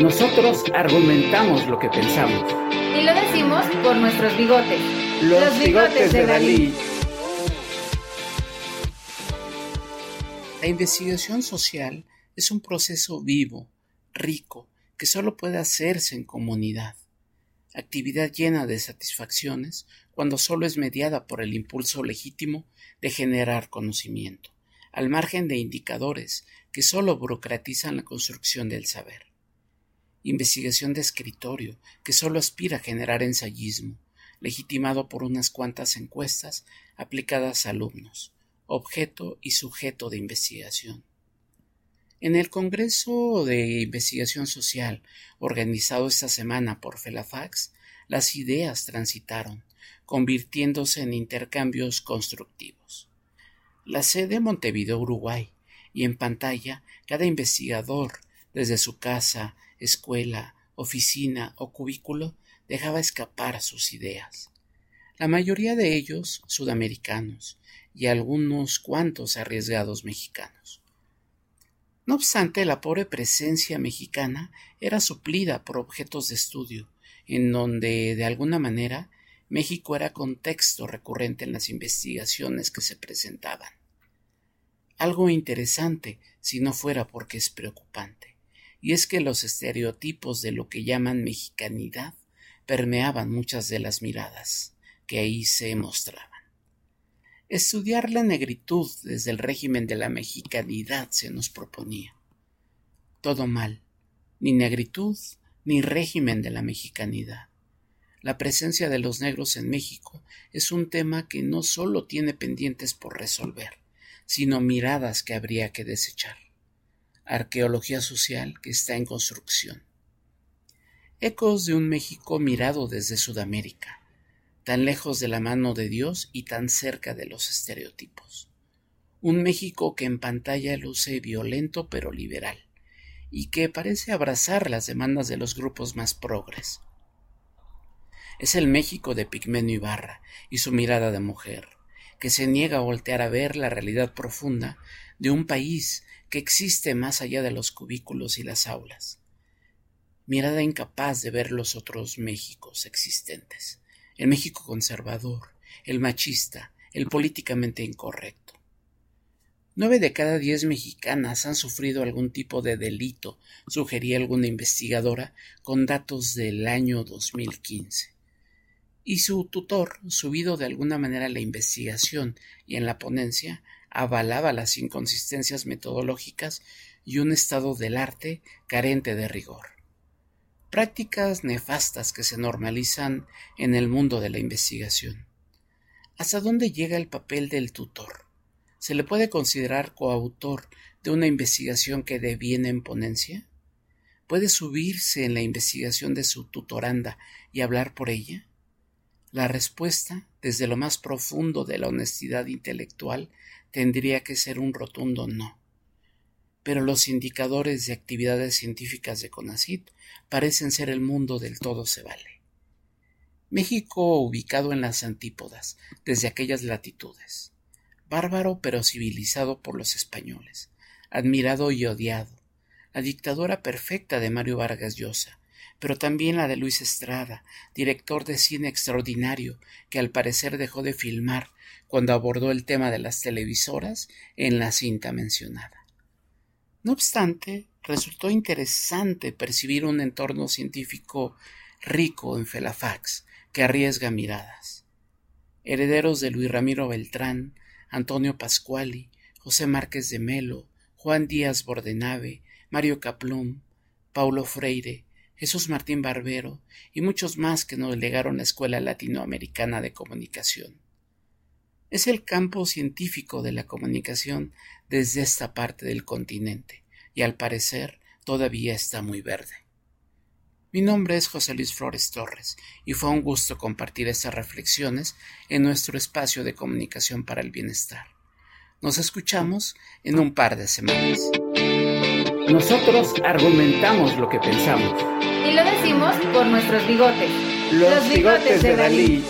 Nosotros argumentamos lo que pensamos. Y lo decimos por nuestros bigotes. Los, bigotes, de Dalí. La investigación social es un proceso vivo, rico, que solo puede hacerse en comunidad. Actividad llena de satisfacciones cuando solo es mediada por el impulso legítimo de generar conocimiento, al margen de indicadores que solo burocratizan la construcción del saber investigación de escritorio que solo aspira a generar ensayismo, legitimado por unas cuantas encuestas aplicadas a alumnos, objeto y sujeto de investigación. En el Congreso de Investigación Social, organizado esta semana por Felafax, las ideas transitaron, convirtiéndose en intercambios constructivos. La sede Montevideo, Uruguay, y en pantalla cada investigador, desde su casa, escuela, oficina o cubículo dejaba escapar sus ideas. La mayoría de ellos sudamericanos y algunos cuantos arriesgados mexicanos. No obstante, la pobre presencia mexicana era suplida por objetos de estudio, en donde, de alguna manera, México era contexto recurrente en las investigaciones que se presentaban. Algo interesante, si no fuera porque es preocupante y es que los estereotipos de lo que llaman mexicanidad permeaban muchas de las miradas que ahí se mostraban. Estudiar la negritud desde el régimen de la mexicanidad se nos proponía. Todo mal, ni negritud ni régimen de la mexicanidad. La presencia de los negros en México es un tema que no solo tiene pendientes por resolver, sino miradas que habría que desechar arqueología social que está en construcción. Ecos de un México mirado desde Sudamérica, tan lejos de la mano de Dios y tan cerca de los estereotipos. Un México que en pantalla luce violento pero liberal, y que parece abrazar las demandas de los grupos más progres. Es el México de Pigmenio Ibarra y su mirada de mujer, que se niega a voltear a ver la realidad profunda de un país que existe más allá de los cubículos y las aulas. Mirada incapaz de ver los otros Méxicos existentes, el México conservador, el machista, el políticamente incorrecto. Nueve de cada diez mexicanas han sufrido algún tipo de delito, sugería alguna investigadora con datos del año 2015. Y su tutor, subido de alguna manera a la investigación y en la ponencia, avalaba las inconsistencias metodológicas y un estado del arte carente de rigor. Prácticas nefastas que se normalizan en el mundo de la investigación. ¿Hasta dónde llega el papel del tutor? ¿Se le puede considerar coautor de una investigación que deviene en ponencia? ¿Puede subirse en la investigación de su tutoranda y hablar por ella? La respuesta, desde lo más profundo de la honestidad intelectual, tendría que ser un rotundo no. Pero los indicadores de actividades científicas de CONACIT parecen ser el mundo del todo se vale. México ubicado en las antípodas, desde aquellas latitudes. Bárbaro pero civilizado por los españoles, admirado y odiado, la dictadura perfecta de Mario Vargas Llosa, pero también la de Luis Estrada, director de cine extraordinario que al parecer dejó de filmar cuando abordó el tema de las televisoras en la cinta mencionada. No obstante, resultó interesante percibir un entorno científico rico en Felafax que arriesga miradas. Herederos de Luis Ramiro Beltrán, Antonio Pascuali, José Márquez de Melo, Juan Díaz Bordenave, Mario Caplum, Paulo Freire, Jesús Martín Barbero y muchos más que nos legaron la Escuela Latinoamericana de Comunicación es el campo científico de la comunicación desde esta parte del continente, y al parecer todavía está muy verde. Mi nombre es José Luis Flores Torres, y fue un gusto compartir estas reflexiones en nuestro espacio de comunicación para el bienestar. Nos escuchamos en un par de semanas. Nosotros argumentamos lo que pensamos. Y lo decimos por nuestros bigotes. Los, bigotes, de Dalí.